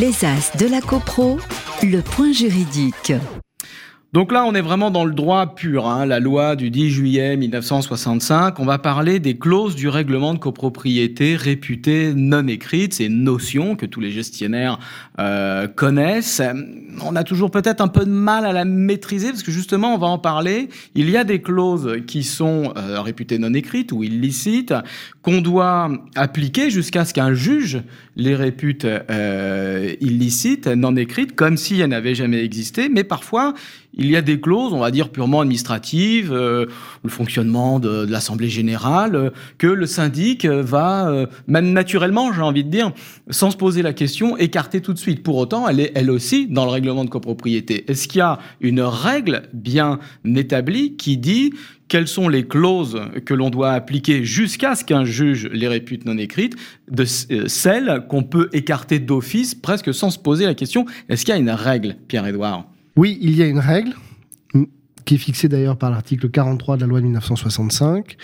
Les As de la CoPro, le point juridique. Donc là, on est vraiment dans le droit pur, hein, la loi du 10 juillet 1965. On va parler des clauses du règlement de copropriété réputées non écrites, ces notions que tous les gestionnaires euh, connaissent. On a toujours peut-être un peu de mal à la maîtriser parce que justement, on va en parler. Il y a des clauses qui sont euh, réputées non écrites ou illicites qu'on doit appliquer jusqu'à ce qu'un juge les répute euh, illicites, non écrites, comme si elles n'avaient jamais existé. Mais parfois, il y a des clauses, on va dire purement administratives, euh, le fonctionnement de, l'Assemblée générale, euh, que le syndic va, euh, même naturellement, j'ai envie de dire, sans se poser la question, écarter tout de suite. Pour autant, elle est elle aussi dans le règlement de copropriété. Est-ce qu'il y a une règle bien établie qui dit quelles sont les clauses que l'on doit appliquer jusqu'à ce qu'un juge les répute non écrites, de celles qu'on peut écarter d'office presque sans se poser la question. Est-ce qu'il y a une règle, Pierre-Édouard? Oui, il y a une règle qui est fixée d'ailleurs par l'article 43 de la loi de 1965,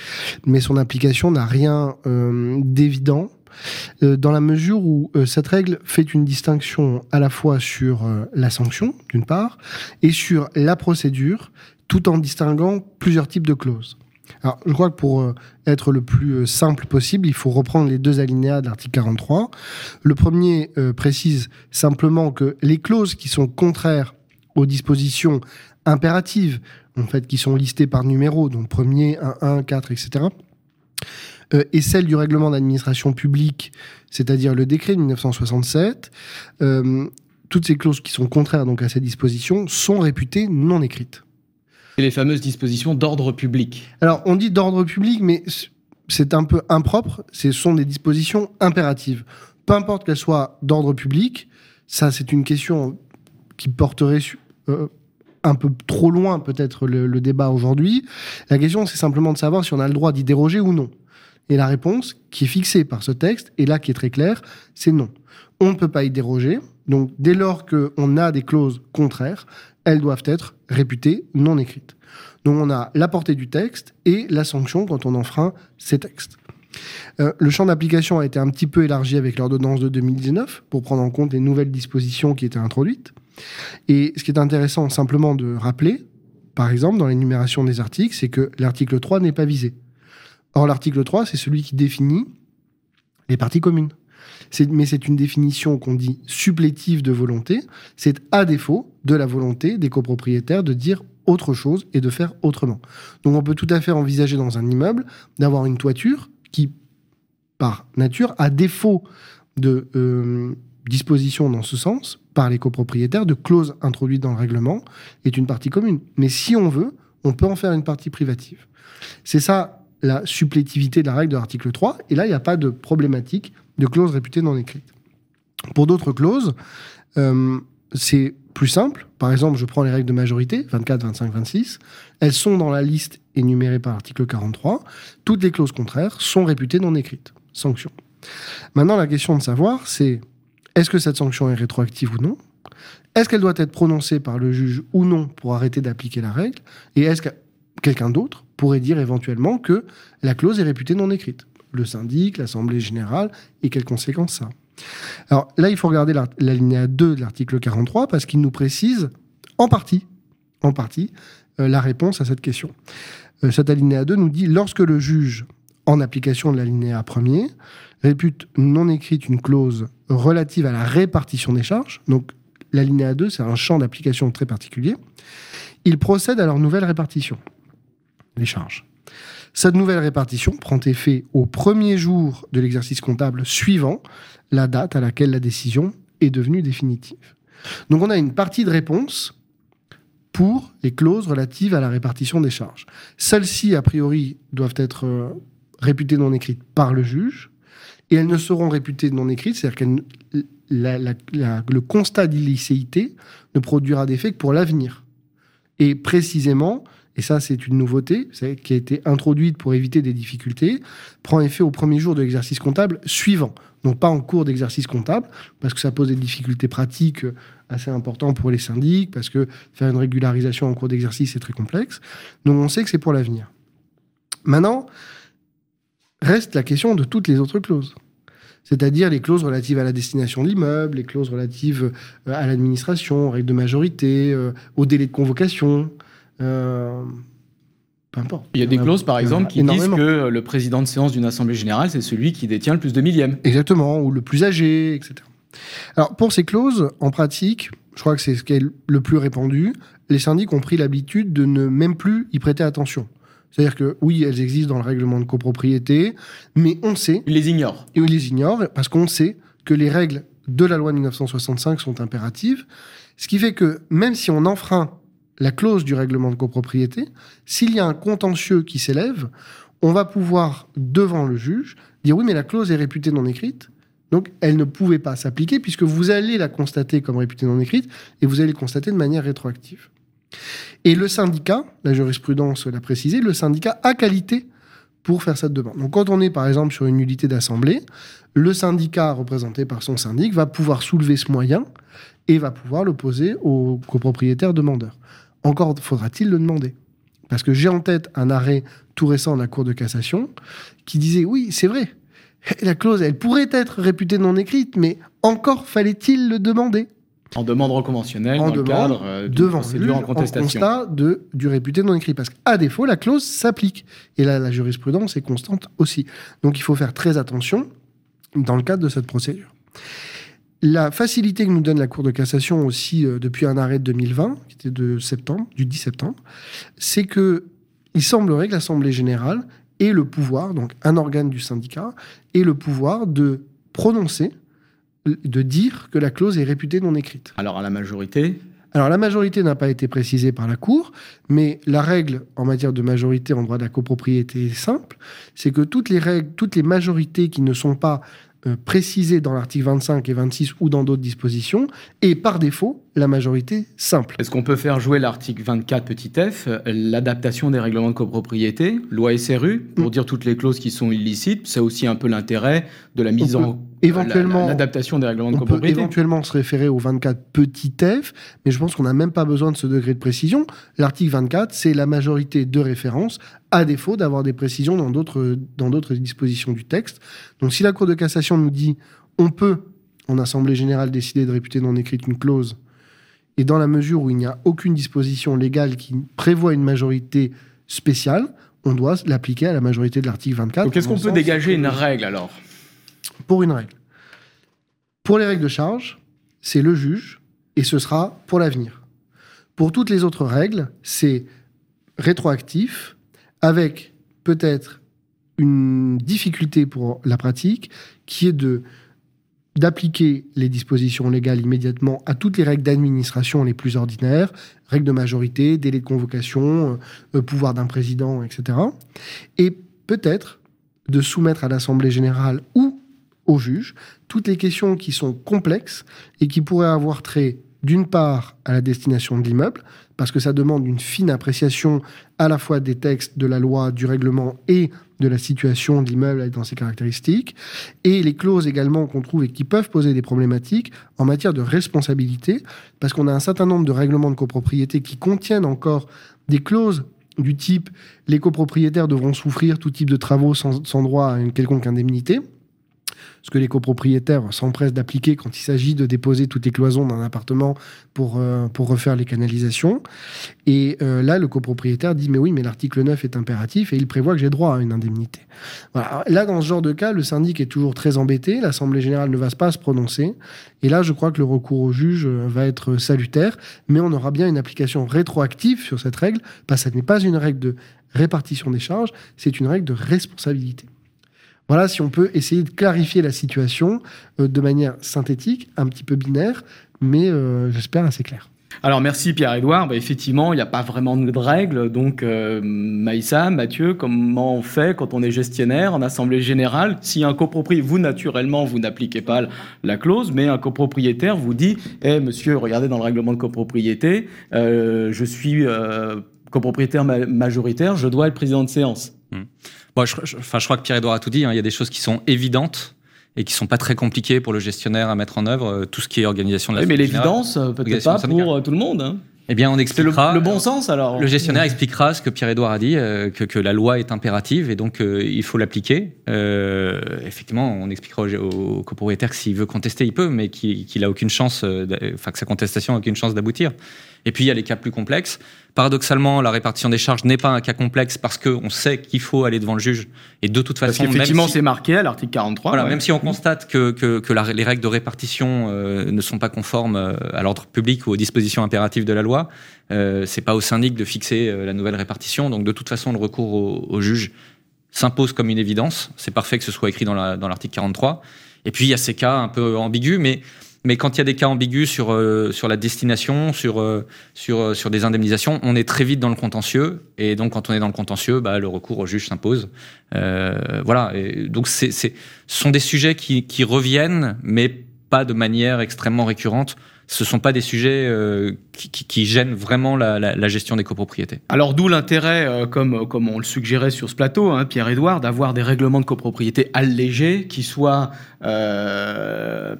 mais son application n'a rien euh, d'évident euh, dans la mesure où euh, cette règle fait une distinction à la fois sur la sanction, d'une part, et sur la procédure, tout en distinguant plusieurs types de clauses. Alors, je crois que pour être le plus simple possible, il faut reprendre les deux alinéas de l'article 43. Le premier précise simplement que les clauses qui sont contraires aux dispositions impératives, en fait, qui sont listées par numéro, donc premier, 1, 1, 4, etc., et celles du règlement d'administration publique, c'est-à-dire le décret de 1967, euh, toutes ces clauses qui sont contraires donc à ces dispositions sont réputées non écrites. Et les fameuses dispositions d'ordre public. Alors, on dit d'ordre public, mais c'est un peu impropre. Ce sont des dispositions impératives. Peu importe qu'elles soient d'ordre public, ça, c'est une question qui porterait euh, un peu trop loin peut-être le, débat aujourd'hui. La question, c'est simplement de savoir si on a le droit d'y déroger ou non. Et la réponse, qui est fixée par ce texte, et là qui est très claire, c'est non. On ne peut pas y déroger. Donc dès lors qu'on a des clauses contraires, elles doivent être réputées non écrites. Donc on a la portée du texte et la sanction quand on enfreint ces textes. Euh, le champ d'application a été un petit peu élargi avec l'ordonnance de 2019 pour prendre en compte les nouvelles dispositions qui étaient introduites. Et ce qui est intéressant simplement de rappeler, par exemple, dans l'énumération des articles, c'est que l'article 3 n'est pas visé. Or, l'article 3, c'est celui qui définit les parties communes. Mais c'est une définition qu'on dit supplétive de volonté. C'est à défaut de la volonté des copropriétaires de dire autre chose et de faire autrement. Donc on peut tout à fait envisager dans un immeuble d'avoir une toiture qui, par nature, à défaut de euh, disposition dans ce sens, par les copropriétaires de clauses introduites dans le règlement est une partie commune. Mais si on veut, on peut en faire une partie privative. C'est ça la supplétivité de la règle de l'article 3. Et là, il n'y a pas de problématique de clauses réputées non écrites. Pour d'autres clauses, euh, c'est plus simple. Par exemple, je prends les règles de majorité, 24, 25, 26. Elles sont dans la liste énumérée par l'article 43. Toutes les clauses contraires sont réputées non écrites. Sanction. Maintenant, la question de savoir, c'est est-ce que cette sanction est rétroactive ou non? Est-ce qu'elle doit être prononcée par le juge ou non pour arrêter d'appliquer la règle? Et est-ce que quelqu'un d'autre pourrait dire éventuellement que la clause est réputée non écrite? Le syndic, l'Assemblée générale, et quelles conséquences ça Alors là, il faut regarder la, linéa 2 de l'article 43 parce qu'il nous précise en partie, en partie, euh, la réponse à cette question. Euh, cette alinéa 2 nous dit lorsque le juge, en application de l'alinéa 1er, répute non écrite une clause relative à la répartition des charges. Donc, l'alinéa 2, c'est un champ d'application très particulier. Il procède à leur nouvelle répartition, les charges. Cette nouvelle répartition prend effet au premier jour de l'exercice comptable suivant la date à laquelle la décision est devenue définitive. Donc on a une partie de réponse pour les clauses relatives à la répartition des charges. Celles-ci, a priori, doivent être euh, réputées non écrites par le juge et elles ne seront réputées non écrites, c'est-à-dire que le constat d'illicéité ne produira d'effet que pour l'avenir. Et précisément, et ça c'est une nouveauté qui a été introduite pour éviter des difficultés, prend effet au premier jour de l'exercice comptable suivant. Donc pas en cours d'exercice comptable, parce que ça pose des difficultés pratiques assez importantes pour les syndics, parce que faire une régularisation en cours d'exercice c'est très complexe. Donc on sait que c'est pour l'avenir. Maintenant, Reste la question de toutes les autres clauses. C'est-à-dire les clauses relatives à la destination de l'immeuble, les clauses relatives euh, à l'administration, aux règles de majorité, euh, au délai de convocation. Euh, peu importe. Il y a des clauses, par exemple, qui disent énormément. que le président de séance d'une assemblée générale, c'est celui qui détient le plus de millièmes. Exactement, ou le plus âgé, etc. Alors, pour ces clauses, en pratique, je crois que c'est ce qui est le plus répandu, les syndics ont pris l'habitude de ne même plus y prêter attention. C'est-à-dire que oui, elles existent dans le règlement de copropriété, mais on sait, Ils les ignorent. et on les ignore, parce qu'on sait que les règles de la loi de 1965 sont impératives, ce qui fait que même si on enfreint la clause du règlement de copropriété, s'il y a un contentieux qui s'élève, on va pouvoir, devant le juge, dire oui, mais la clause est réputée non écrite, donc elle ne pouvait pas s'appliquer puisque vous allez la constater comme réputée non écrite et vous allez le constater de manière rétroactive. Et le syndicat, la jurisprudence l'a précisé, le syndicat a qualité pour faire cette demande. Donc quand on est par exemple sur une nullité d'assemblée, le syndicat représenté par son syndic va pouvoir soulever ce moyen et va pouvoir l'opposer au copropriétaire demandeur. Encore faudra-t-il le demander Parce que j'ai en tête un arrêt tout récent de la Cour de cassation qui disait oui, c'est vrai, la clause, elle pourrait être réputée non écrite, mais encore fallait-il le demander En demande reconventionnelle, En dans le cadre euh, devant procédure en contestation. constat de, du réputé non écrit. Parce qu'à défaut, la clause s'applique. Et là, la jurisprudence est constante aussi. Donc il faut faire très attention dans le cadre de cette procédure. La facilité que nous donne la Cour de cassation aussi euh, depuis un arrêt de 2020, qui était de septembre, du 10 septembre, c'est que il semblerait que l'Assemblée générale ait le pouvoir, donc un organe du syndicat, ait le pouvoir de prononcer, de dire que la clause est réputée non écrite. Alors à la majorité, Alors la majorité n'a pas été précisée par la Cour, mais la règle en matière de majorité en droit de la copropriété est simple, c'est que toutes les règles, toutes les majorités qui ne sont pas euh, précisées dans l'article 25 et 26 ou dans d'autres dispositions, et par défaut la majorité simple. est-ce qu'on peut faire jouer l'article 24 petit f, l'adaptation des règlements de copropriété, loi SRU, pour Mm. dire toutes les clauses qui sont illicites C'est aussi un peu l'intérêt de la mise On en... éventuellement- la- la- L'adaptation des règlements de On peut copropriété. éventuellement se référer au 24 petit f, mais je pense qu'on n'a même pas besoin de ce degré de précision. L'article 24, c'est la majorité de référence, à défaut d'avoir des précisions dans d'autres dans d'autres dispositions du texte. Donc si la Cour de cassation nous dit on peut, en Assemblée générale, décider de réputer non écrite une clause, et dans la mesure où il n'y a aucune disposition légale qui prévoit une majorité spéciale, on doit l'appliquer à la majorité de l'article 24. Donc est-ce qu'on peut dégager une règle alors? Pour une règle. Pour les règles de charge, c'est le juge et ce sera pour l'avenir. Pour toutes les autres règles, c'est rétroactif avec peut-être une difficulté pour la pratique qui est de d'appliquer les dispositions légales immédiatement à toutes les règles d'administration les plus ordinaires, règles de majorité, délai de convocation, euh, euh, pouvoir d'un président, etc. Et peut-être de soumettre à l'Assemblée générale ou au juge toutes les questions qui sont complexes et qui pourraient avoir trait d'une part à la destination de l'immeuble, parce que ça demande une fine appréciation à la fois des textes de la loi, du règlement et de la situation de l'immeuble dans ses caractéristiques, et les clauses également qu'on trouve et qui peuvent poser des problématiques en matière de responsabilité, parce qu'on a un certain nombre de règlements de copropriété qui contiennent encore des clauses du type les copropriétaires devront souffrir tout type de travaux sans, sans droit à une quelconque indemnité ce que les copropriétaires s'empressent d'appliquer quand il s'agit de déposer toutes les cloisons d'un appartement pour, euh, pour refaire les canalisations. Et euh, là, le copropriétaire dit, mais oui, mais l'article 9 est impératif et il prévoit que j'ai droit à une indemnité. Voilà. Là, dans ce genre de cas, le syndic est toujours très embêté, l'Assemblée générale ne va pas se prononcer. Et là, je crois que le recours au juge euh, va être salutaire, mais on aura bien une application rétroactive sur cette règle, parce que ce n'est pas une règle de répartition des charges, c'est une règle de responsabilité. Voilà si on peut essayer de clarifier la situation euh, de manière synthétique, un petit peu binaire, mais euh, j'espère assez clair. Alors merci Pierre-Édouard. Bah, effectivement, il n'y a pas vraiment de règles. Donc euh, Maïssa, Mathieu, comment on fait quand on est gestionnaire en assemblée générale? Si un copropriétaire, vous naturellement, vous n'appliquez pas la clause, mais un copropriétaire vous dit Eh monsieur, regardez dans le règlement de copropriété, euh, je suis euh, copropriétaire ma- majoritaire, je dois être président de séance. Bon, je, je- enfin, je crois que Pierre-Edouard a tout dit. hein. Il y a des choses qui sont évidentes et qui sont pas très compliquées pour le gestionnaire à mettre en œuvre. euh, Tout ce qui est organisation de la Oui, mais l'évidence, euh, peut-être pas syndicale. pour euh, tout le monde. hein. Eh bien, on le, expliquera. le bon sens alors Le gestionnaire expliquera ce que Pierre-Édouard a dit, euh, que, que la loi est impérative et donc euh, il faut l'appliquer. Euh, effectivement, on expliquera au, au copropriétaire que s'il veut contester, il peut, mais qu'il a aucune chance, enfin que sa contestation n'a aucune chance d'aboutir. Et puis il y a les cas plus complexes. Paradoxalement, la répartition des charges n'est pas un cas complexe parce qu'on sait qu'il faut aller devant le juge. Et de toute Parce façon, même qu'effectivement, si- c'est marqué à l'article 43. voilà, ouais. même si on constate que, que, que la- les règles de répartition euh, ne sont pas conformes euh, à l'ordre public ou aux dispositions impératives de la loi, euh, c'est pas au syndic de fixer euh, la nouvelle répartition. Donc de toute façon, le recours au, au juge s'impose comme une évidence. C'est parfait que ce soit écrit dans la- dans l'article 43. Et puis il y a ces cas un peu ambigus, mais mais quand il y a des cas ambigus sur euh, sur la destination, sur euh, sur euh, sur des indemnisations, on est très vite dans le contentieux. Et donc quand on est dans le contentieux, bah, le recours au juge s'impose. Euh, voilà. Et donc c'est ce sont des sujets qui qui reviennent, mais pas de manière extrêmement récurrente. Ce sont pas des sujets euh, qui, gênent vraiment la, gestion des copropriétés. Alors d'où l'intérêt, euh, comme, comme on le suggérait sur ce plateau, hein, Pierre-Édouard, d'avoir des règlements de copropriété allégés qui soient euh,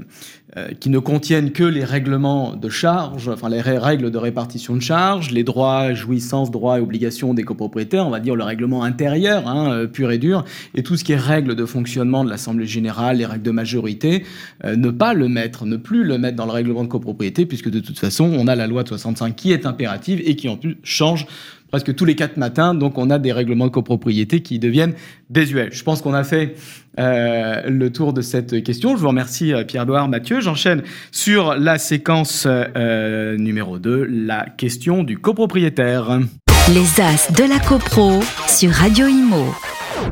euh, qui ne contiennent que les règlements de charge, enfin les règles de répartition de charges, les droits, jouissances, droits et obligations des copropriétaires, on va dire le règlement intérieur, hein, euh, pur et dur, et tout ce qui est règles de fonctionnement de l'Assemblée générale, les règles de majorité, euh, ne pas le mettre, ne plus le mettre dans le règlement de copropriété, puisque de toute façon, on a la loi de 65 qui est impérative et qui en plus change presque tous les quatre matins. Donc, on a des règlements de copropriété qui deviennent désuets. Je pense qu'on a fait euh, le tour de cette question. Je vous remercie, euh, Pierre-Edouard Mathieu. J'enchaîne sur la séquence euh, numéro 2, la question du copropriétaire. Les As de la CoPro sur Radio Imo.